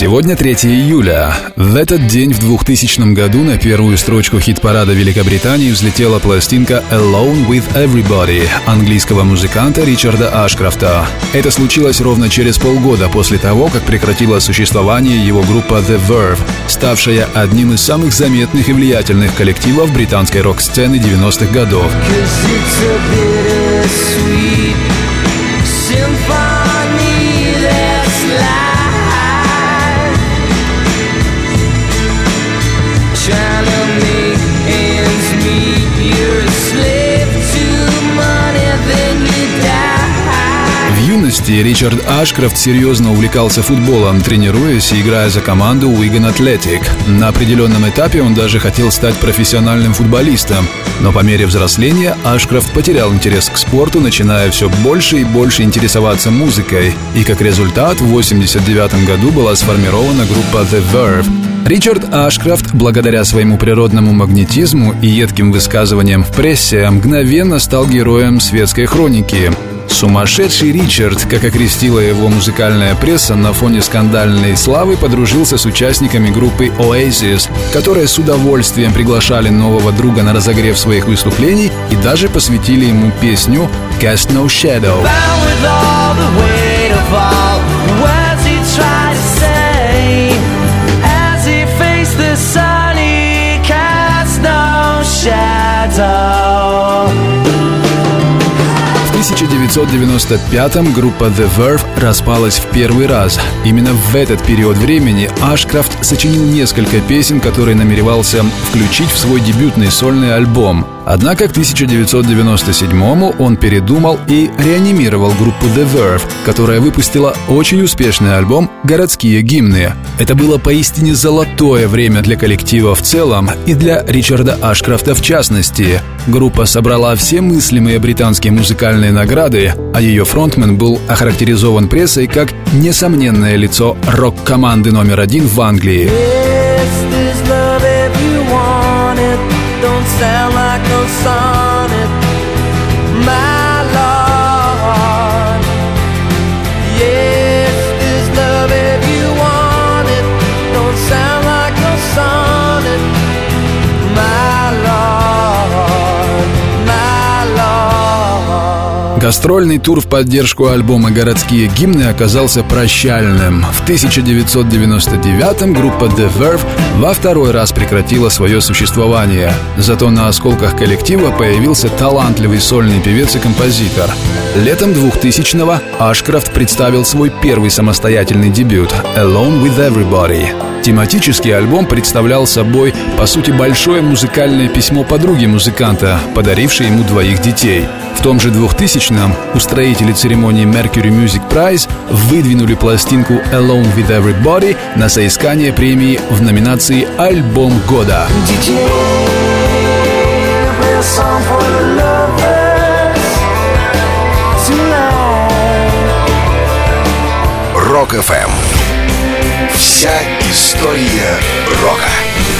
Сегодня 3 июля. В этот день в 2000 году на первую строчку хит-парада Великобритании взлетела пластинка «Alone with Everybody» английского музыканта Ричарда Ашкрафта. Это случилось ровно через полгода после того, как прекратила существование его группа The Verve, ставшая одним из самых заметных и влиятельных коллективов британской рок-сцены 90-х годов. Юности Ричард Ашкрафт серьезно увлекался футболом, тренируясь и играя за команду Wigan Athletic. На определенном этапе он даже хотел стать профессиональным футболистом. Но по мере взросления Ашкрафт потерял интерес к спорту, начиная все больше и больше интересоваться музыкой. И как результат в 1989 году была сформирована группа The Verve. Ричард Ашкрафт, благодаря своему природному магнетизму и едким высказываниям в прессе, мгновенно стал героем светской хроники. Сумасшедший Ричард, как окрестила его музыкальная пресса, на фоне скандальной славы подружился с участниками группы Oasis, которые с удовольствием приглашали нового друга на разогрев своих выступлений и даже посвятили ему песню «Cast No Shadow». Shadow 1995-м группа The Verve распалась в первый раз. Именно в этот период времени Ашкрафт сочинил несколько песен, которые намеревался включить в свой дебютный сольный альбом. Однако к 1997-му он передумал и реанимировал группу The Verve, которая выпустила очень успешный альбом «Городские гимны». Это было поистине золотое время для коллектива в целом и для Ричарда Ашкрафта в частности. Группа собрала все мыслимые британские музыкальные награды, а ее фронтмен был охарактеризован прессой как несомненное лицо рок-команды номер один в Англии. sun. Гастрольный тур в поддержку альбома «Городские гимны» оказался прощальным. В 1999-м группа The Verve во второй раз прекратила свое существование. Зато на осколках коллектива появился талантливый сольный певец и композитор. Летом 2000-го Ашкрафт представил свой первый самостоятельный дебют «Alone with Everybody». Тематический альбом представлял собой, по сути, большое музыкальное письмо подруги музыканта, подарившей ему двоих детей. В том же 2000-м устроители церемонии Mercury Music Prize выдвинули пластинку Alone with Everybody на соискание премии в номинации «Альбом года». Рок FM Вся история рока.